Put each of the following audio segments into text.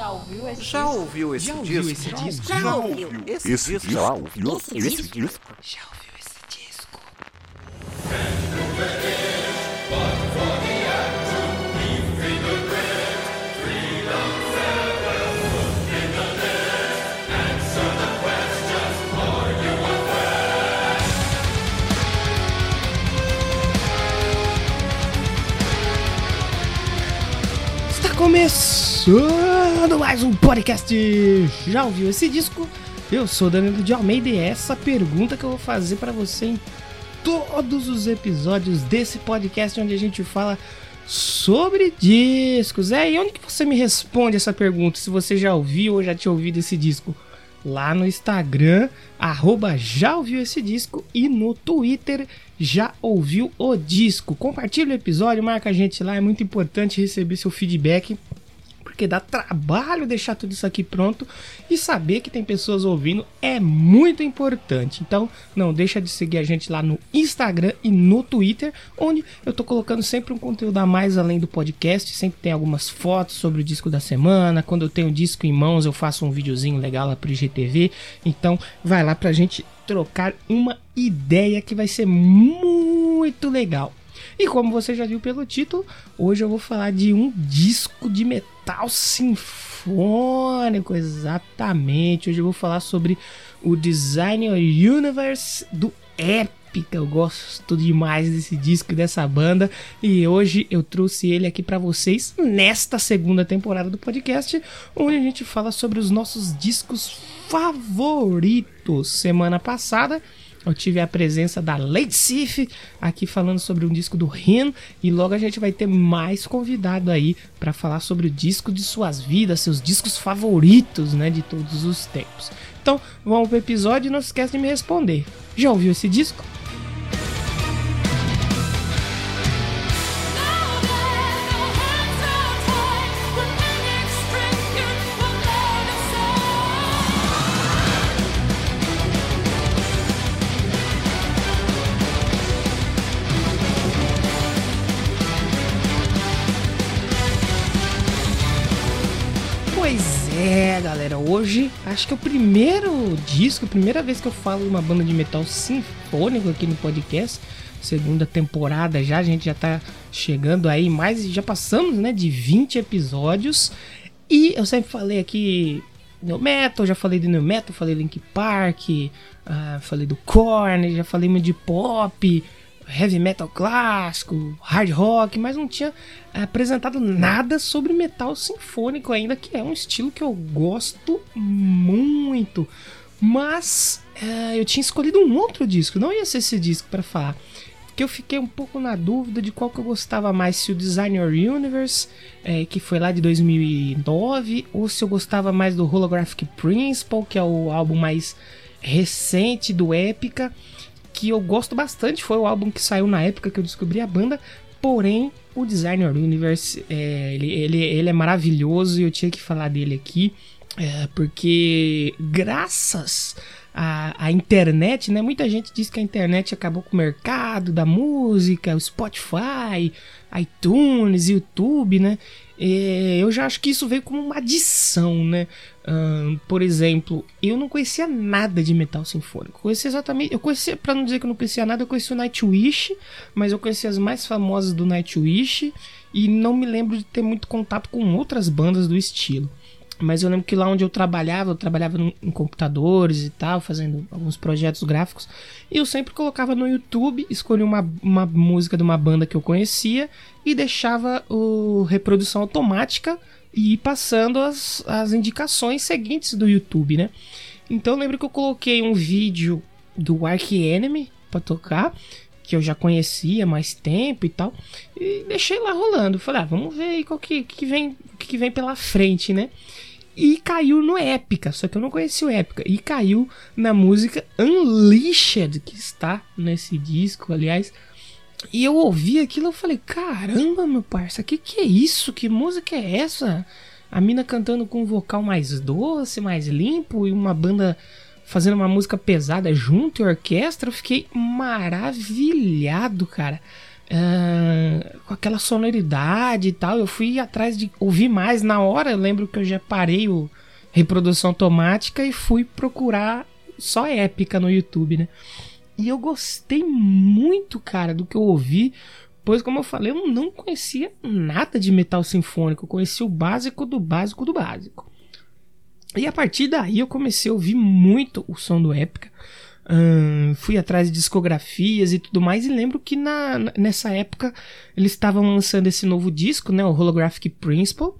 Já ouviu esse Já disco? ouviu esse Já disco? ouviu esse disco? Já ouviu. Esse, Esse disco? já ouviu Esse esse disco? disco? Já ouviu esse disco? Está começando mais um podcast. Já ouviu esse disco? Eu sou Danilo de Almeida e essa pergunta que eu vou fazer para você em todos os episódios desse podcast onde a gente fala sobre discos. É, e onde que você me responde essa pergunta? Se você já ouviu ou já tinha ouvido esse disco? Lá no Instagram, arroba já ouviu esse disco e no Twitter já ouviu o disco. Compartilha o episódio, marca a gente lá, é muito importante receber seu feedback porque dá trabalho deixar tudo isso aqui pronto e saber que tem pessoas ouvindo é muito importante. Então, não deixa de seguir a gente lá no Instagram e no Twitter, onde eu tô colocando sempre um conteúdo a mais além do podcast, sempre tem algumas fotos sobre o disco da semana. Quando eu tenho o disco em mãos, eu faço um videozinho legal lá pro IGTV. Então, vai lá pra gente trocar uma ideia que vai ser muito legal. E como você já viu pelo título, hoje eu vou falar de um disco de metal sinfônico, exatamente. Hoje eu vou falar sobre o Design Universe do Epica. Eu gosto demais desse disco e dessa banda e hoje eu trouxe ele aqui para vocês nesta segunda temporada do podcast, onde a gente fala sobre os nossos discos favoritos. Semana passada eu tive a presença da Lady Sif aqui falando sobre um disco do Ren e logo a gente vai ter mais convidado aí para falar sobre o disco de suas vidas, seus discos favoritos, né, de todos os tempos. Então, vamos pro episódio e não se esquece de me responder. Já ouviu esse disco? Acho que é o primeiro disco, a primeira vez que eu falo de uma banda de metal sinfônico aqui no podcast. Segunda temporada já, a gente já tá chegando aí mais, já passamos, né, de 20 episódios. E eu sempre falei aqui New Metal, já falei de New Metal, falei Link Park, ah, falei do Korn, já falei de pop, heavy metal clássico, hard rock, mas não tinha apresentado nada sobre metal sinfônico ainda, que é um estilo que eu gosto muito. Mas eh, eu tinha escolhido um outro disco, não ia ser esse disco para falar. Que eu fiquei um pouco na dúvida de qual que eu gostava mais, se o Designer Universe, eh, que foi lá de 2009, ou se eu gostava mais do Holographic Principle, que é o álbum mais recente do Epica que eu gosto bastante. Foi o álbum que saiu na época que eu descobri a banda. Porém, o Designer Universe, é, ele, ele, ele é maravilhoso e eu tinha que falar dele aqui. é, porque graças à, à internet, né? Muita gente diz que a internet acabou com o mercado da música, o Spotify, iTunes, YouTube, né? É, eu já acho que isso veio como uma adição, né? Por exemplo, eu não conhecia nada de metal sinfônico. Eu conhecia exatamente. Eu conhecia, pra não dizer que eu não conhecia nada, eu conhecia o Nightwish, mas eu conhecia as mais famosas do Nightwish e não me lembro de ter muito contato com outras bandas do estilo. Mas eu lembro que lá onde eu trabalhava, eu trabalhava em computadores e tal, fazendo alguns projetos gráficos. E eu sempre colocava no YouTube, escolhia uma, uma música de uma banda que eu conhecia e deixava o reprodução automática e passando as, as indicações seguintes do YouTube, né? Então eu lembro que eu coloquei um vídeo do Ark Enemy pra tocar, que eu já conhecia mais tempo e tal, e deixei lá rolando. Falei, ah, vamos ver aí qual que, que vem, que vem pela frente, né? E caiu no Épica, só que eu não conhecia o Épica. E caiu na música Unleashed, que está nesse disco, aliás. E eu ouvi aquilo e falei, caramba, meu parça, que que é isso? Que música é essa? A mina cantando com um vocal mais doce, mais limpo e uma banda fazendo uma música pesada junto e orquestra. Eu fiquei maravilhado, cara. Uh, com aquela sonoridade e tal. Eu fui atrás de ouvir mais na hora. Eu lembro que eu já parei o reprodução automática e fui procurar só épica no YouTube, né? E eu gostei muito, cara, do que eu ouvi. Pois, como eu falei, eu não conhecia nada de metal sinfônico. Eu conhecia o básico do básico do básico. E a partir daí eu comecei a ouvir muito o som do Épica. Uh, fui atrás de discografias e tudo mais. E lembro que na, nessa época eles estavam lançando esse novo disco, né? O Holographic Principle.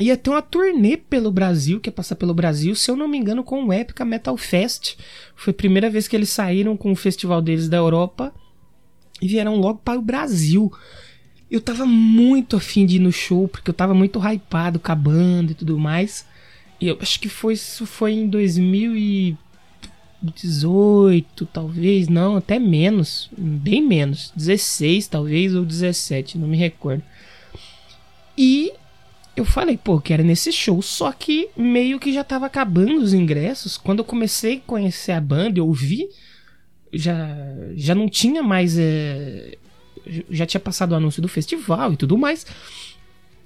Ia ter uma turnê pelo Brasil, que ia passar pelo Brasil, se eu não me engano, com o Epica Metal Fest. Foi a primeira vez que eles saíram com o festival deles da Europa e vieram logo para o Brasil. Eu tava muito afim de ir no show, porque eu tava muito hypado banda e tudo mais. E eu acho que foi isso foi em 2018, talvez, não, até menos, bem menos, 16 talvez ou 17, não me recordo. E eu falei, pô, que era nesse show, só que meio que já tava acabando os ingressos. Quando eu comecei a conhecer a banda, eu vi, já, já não tinha mais. É, já tinha passado o anúncio do festival e tudo mais.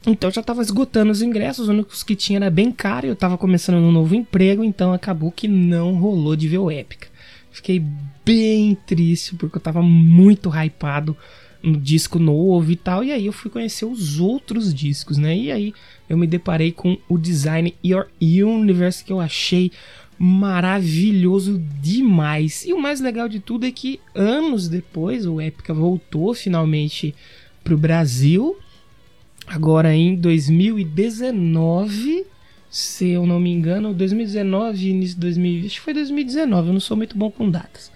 Então já tava esgotando os ingressos, os únicos que tinha era bem caro. Eu tava começando um novo emprego, então acabou que não rolou de ver o Épica. Fiquei bem triste porque eu tava muito hypado no disco novo e tal. E aí eu fui conhecer os outros discos, né? E aí eu me deparei com o design Your Universe que eu achei maravilhoso demais. E o mais legal de tudo é que anos depois o Epica voltou finalmente pro Brasil. Agora em 2019, se eu não me engano, 2019, início de 2020, acho que foi 2019, eu não sou muito bom com datas.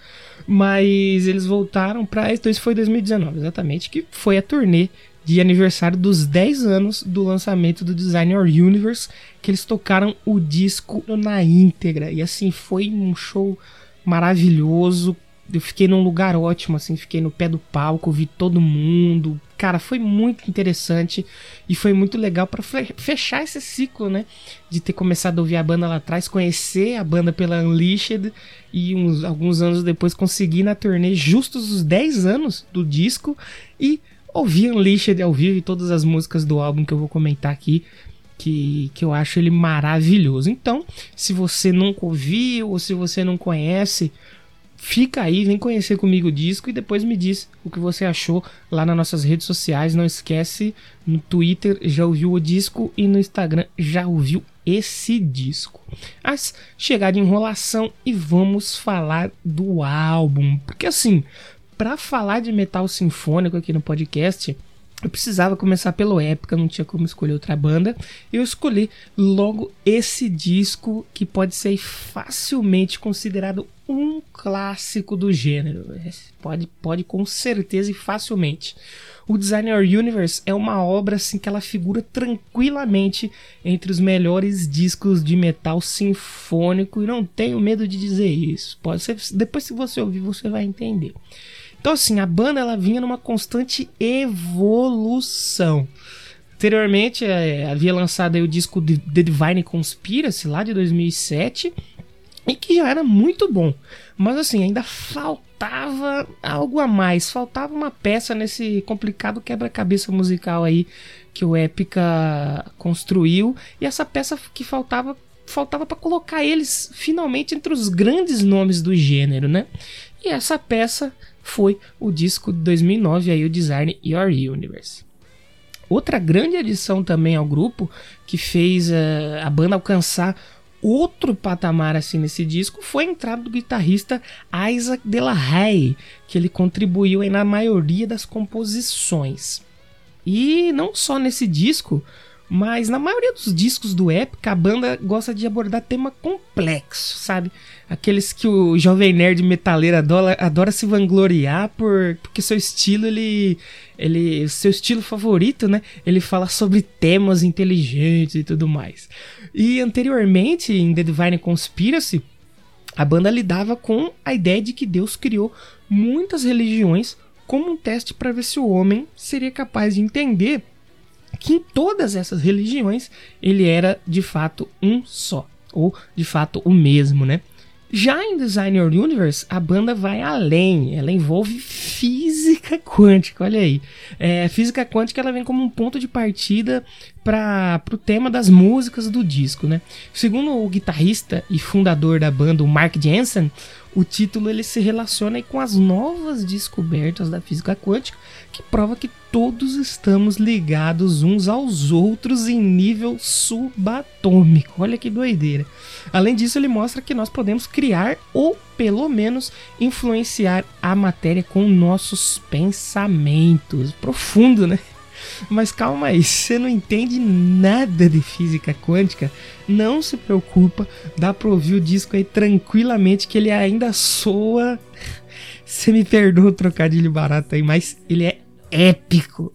Mas eles voltaram para. Então, isso foi 2019, exatamente, que foi a turnê de aniversário dos 10 anos do lançamento do Design Your Universe, que eles tocaram o disco na íntegra. E assim, foi um show maravilhoso. Eu fiquei num lugar ótimo, assim, fiquei no pé do palco, vi todo mundo, cara, foi muito interessante e foi muito legal para fechar esse ciclo, né? De ter começado a ouvir a banda lá atrás, conhecer a banda pela Unleashed e uns, alguns anos depois conseguir na turnê justos os 10 anos do disco e ouvir Unleashed ao vivo e todas as músicas do álbum que eu vou comentar aqui. Que, que eu acho ele maravilhoso. Então, se você nunca ouviu ou se você não conhece, Fica aí, vem conhecer comigo o disco e depois me diz o que você achou lá nas nossas redes sociais. Não esquece, no Twitter já ouviu o disco e no Instagram já ouviu esse disco. Mas chegar de enrolação e vamos falar do álbum. Porque assim, para falar de metal sinfônico aqui no podcast, eu precisava começar pelo época, não tinha como escolher outra banda. Eu escolhi logo esse disco que pode ser facilmente considerado um clássico do gênero. Pode, pode com certeza e facilmente. O Designer Universe é uma obra assim que ela figura tranquilamente entre os melhores discos de metal sinfônico e não tenho medo de dizer isso. Pode ser, depois se você ouvir você vai entender. Então, assim, a banda ela vinha numa constante evolução. Anteriormente, é, havia lançado o disco The Divine Conspiracy, lá de 2007, e que já era muito bom. Mas, assim, ainda faltava algo a mais. Faltava uma peça nesse complicado quebra-cabeça musical aí que o Epica construiu. E essa peça que faltava faltava para colocar eles finalmente entre os grandes nomes do gênero, né? E essa peça foi o disco de 2009, aí o Design Your Universe. Outra grande adição também ao grupo que fez uh, a banda alcançar outro patamar assim nesse disco foi a entrada do guitarrista Isaac Delahaye, que ele contribuiu na maioria das composições. E não só nesse disco, mas na maioria dos discos do Epic, a banda gosta de abordar tema complexo, sabe? Aqueles que o jovem nerd metaleiro adora, adora se vangloriar por, porque seu estilo, ele, ele. Seu estilo favorito, né? Ele fala sobre temas inteligentes e tudo mais. E anteriormente, em The Divine Conspiracy, a banda lidava com a ideia de que Deus criou muitas religiões como um teste para ver se o homem seria capaz de entender que em todas essas religiões ele era de fato um só, ou de fato o mesmo, né? Já em Designer Universe, a banda vai além, ela envolve física quântica, olha aí. É, física quântica ela vem como um ponto de partida para o tema das músicas do disco, né? Segundo o guitarrista e fundador da banda, o Mark Jensen, o título ele se relaciona com as novas descobertas da física quântica, que prova que todos estamos ligados uns aos outros em nível subatômico. Olha que doideira. Além disso, ele mostra que nós podemos criar ou pelo menos influenciar a matéria com nossos pensamentos. Profundo, né? Mas calma aí, você não entende nada de física quântica, não se preocupa, dá pra ouvir o disco aí tranquilamente que ele ainda soa. Você me perdoa o trocadilho barato aí, mas ele é épico.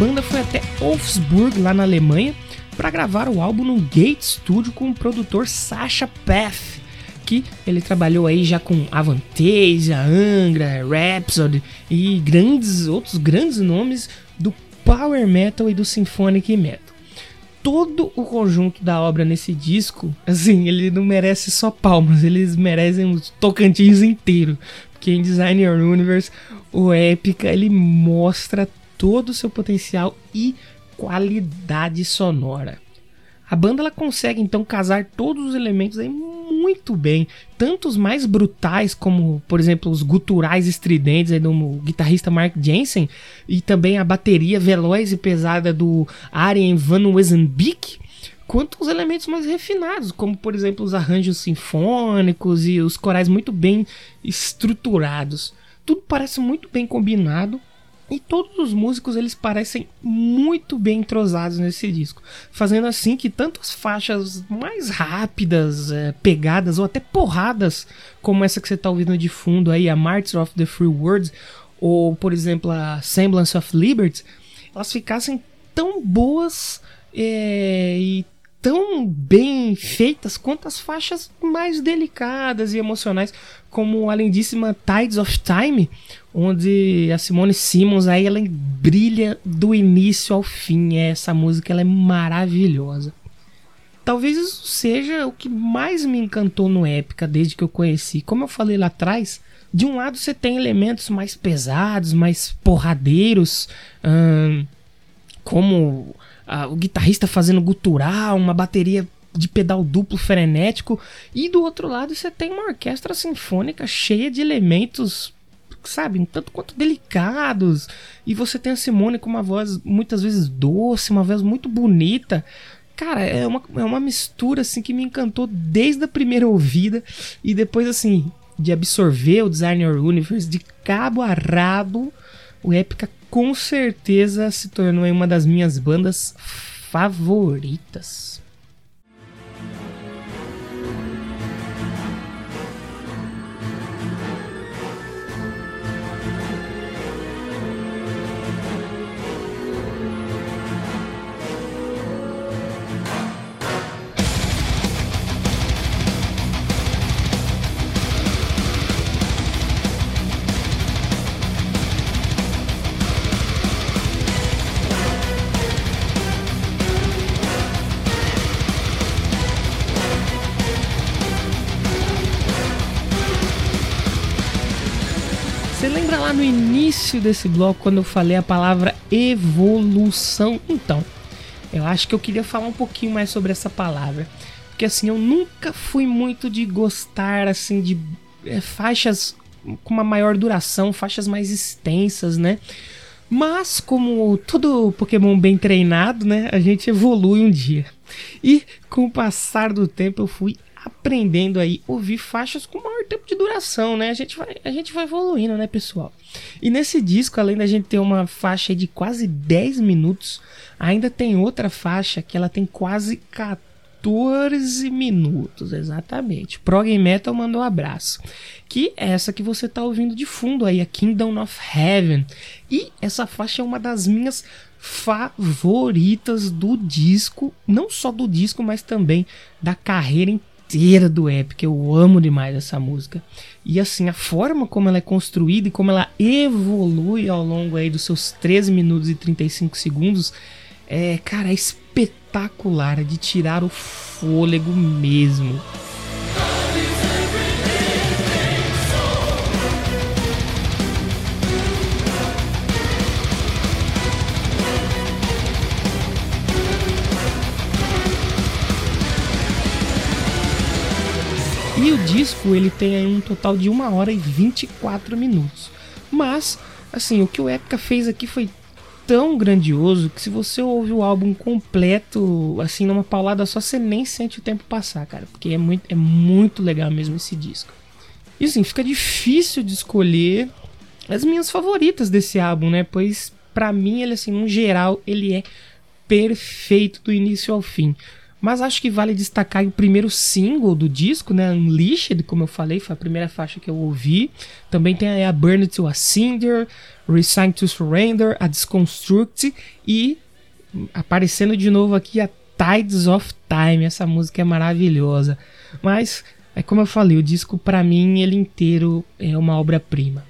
Banda foi até Wolfsburg, lá na Alemanha, para gravar o álbum no Gate Studio com o produtor Sasha Path, que ele trabalhou aí já com Avantasia, Angra, Rhapsody e grandes outros grandes nomes do power metal e do symphonic metal. Todo o conjunto da obra nesse disco, assim, ele não merece só palmas, eles merecem os tocantins inteiro, porque em Designer Universe o Epica ele mostra todo o seu potencial e qualidade sonora. A banda ela consegue então casar todos os elementos aí muito bem, tanto os mais brutais como, por exemplo, os guturais estridentes aí do guitarrista Mark Jensen e também a bateria veloz e pesada do Arjen van Wezenbeek, quanto os elementos mais refinados, como por exemplo os arranjos sinfônicos e os corais muito bem estruturados. Tudo parece muito bem combinado e todos os músicos eles parecem muito bem entrosados nesse disco, fazendo assim que tanto as faixas mais rápidas, é, pegadas ou até porradas, como essa que você está ouvindo de fundo aí, a Martyrs of the Free Words, ou por exemplo a Semblance of Liberty, elas ficassem tão boas é, e tão bem feitas quanto as faixas mais delicadas e emocionais, como a lindíssima Tides of Time, onde a Simone Simmons aí ela brilha do início ao fim. Essa música ela é maravilhosa. Talvez isso seja o que mais me encantou no Épica desde que eu conheci. Como eu falei lá atrás, de um lado você tem elementos mais pesados, mais porradeiros, hum, como o guitarrista fazendo gutural, uma bateria de pedal duplo frenético, e do outro lado você tem uma orquestra sinfônica cheia de elementos, sabe, um tanto quanto delicados, e você tem a Simone com uma voz muitas vezes doce, uma voz muito bonita. Cara, é uma, é uma mistura assim que me encantou desde a primeira ouvida. E depois assim de absorver o Designer Universe de cabo a rabo, o Epica com certeza se tornou uma das minhas bandas favoritas. Início desse bloco quando eu falei a palavra evolução. Então, eu acho que eu queria falar um pouquinho mais sobre essa palavra. Porque assim, eu nunca fui muito de gostar assim de é, faixas com uma maior duração, faixas mais extensas, né? Mas, como todo Pokémon bem treinado, né, a gente evolui um dia. E com o passar do tempo eu fui aprendendo aí ouvir faixas com maior tempo de duração, né? A gente vai, a gente vai evoluindo, né, pessoal? E nesse disco, além da gente ter uma faixa de quase 10 minutos, ainda tem outra faixa que ela tem quase 14 minutos, exatamente. Prog Metal mandou um abraço que é essa que você está ouvindo de fundo aí, a Kingdom of Heaven. E essa faixa é uma das minhas favoritas do disco, não só do disco, mas também da carreira inteira do Epic. Eu amo demais essa música. E assim, a forma como ela é construída e como ela evolui ao longo aí dos seus 13 minutos e 35 segundos é, cara, é espetacular, é de tirar o fôlego mesmo. Disco ele tem um total de 1 hora e 24 minutos. Mas, assim, o que o Epica fez aqui foi tão grandioso que se você ouve o álbum completo, assim, numa paulada só, você nem sente o tempo passar, cara. Porque é muito, é muito legal mesmo esse disco. E assim, fica difícil de escolher as minhas favoritas desse álbum, né? Pois para mim, ele assim, no geral, ele é perfeito do início ao fim. Mas acho que vale destacar o primeiro single do disco, né? Unleashed, como eu falei, foi a primeira faixa que eu ouvi. Também tem a Burn to a Cinder, Resign to Surrender, a Disconstruct e aparecendo de novo aqui a Tides of Time. Essa música é maravilhosa. Mas, é como eu falei, o disco para mim ele inteiro é uma obra-prima.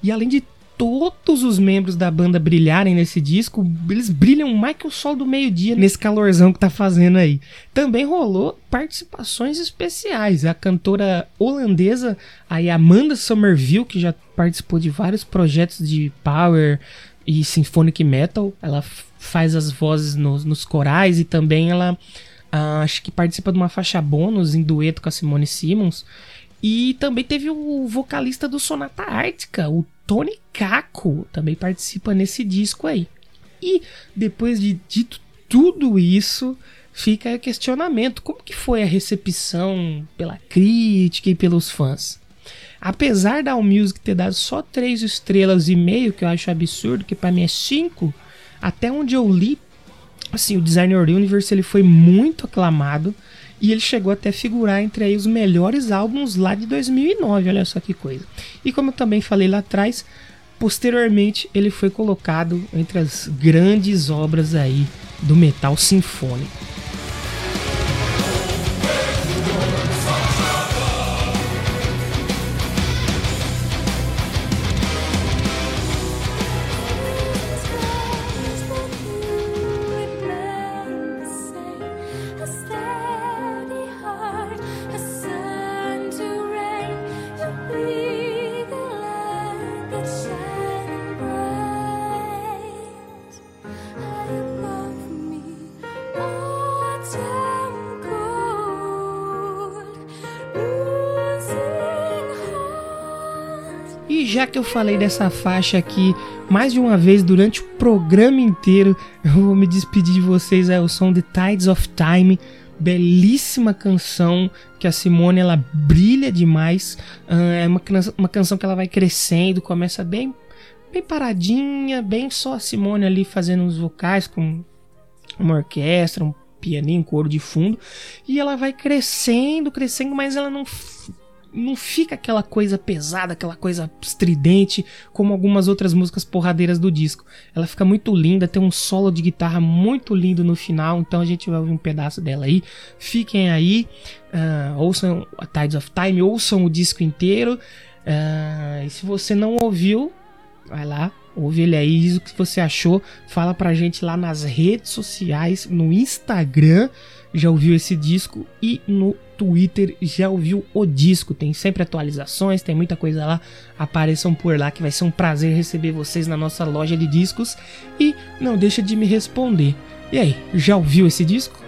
E além de todos os membros da banda brilharem nesse disco, eles brilham mais que o sol do meio-dia nesse calorzão que tá fazendo aí. Também rolou participações especiais. A cantora holandesa, a Amanda Somerville, que já participou de vários projetos de power e symphonic metal, ela faz as vozes nos, nos corais e também ela uh, acho que participa de uma faixa bônus em dueto com a Simone Simmons. E também teve o vocalista do Sonata Ártica, o Tony Kako, também participa nesse disco aí. E depois de dito tudo isso, fica o questionamento: como que foi a recepção pela crítica e pelos fãs? Apesar da Allmusic ter dado só 3 estrelas e meio, que eu acho absurdo, que para mim é 5, até onde eu li, assim, o Designer Universe ele foi muito aclamado e ele chegou até a figurar entre aí os melhores álbuns lá de 2009, olha só que coisa. E como eu também falei lá atrás, posteriormente ele foi colocado entre as grandes obras aí do metal sinfônico. Já que eu falei dessa faixa aqui mais de uma vez durante o programa inteiro, eu vou me despedir de vocês. É o som de Tides of Time. Belíssima canção que a Simone ela brilha demais. Uh, é uma, uma canção que ela vai crescendo, começa bem, bem paradinha, bem só a Simone ali fazendo os vocais com uma orquestra, um pianinho, um coro de fundo, e ela vai crescendo, crescendo, mas ela não não fica aquela coisa pesada, aquela coisa estridente, como algumas outras músicas porradeiras do disco. Ela fica muito linda, tem um solo de guitarra muito lindo no final, então a gente vai ouvir um pedaço dela aí. Fiquem aí, uh, ouçam a Tides of Time, ouçam o disco inteiro. Uh, e se você não ouviu, vai lá, ouve ele aí, o que você achou, fala pra gente lá nas redes sociais, no Instagram, já ouviu esse disco e no Twitter já ouviu o disco. Tem sempre atualizações, tem muita coisa lá. Apareçam por lá que vai ser um prazer receber vocês na nossa loja de discos. E não deixa de me responder. E aí, já ouviu esse disco?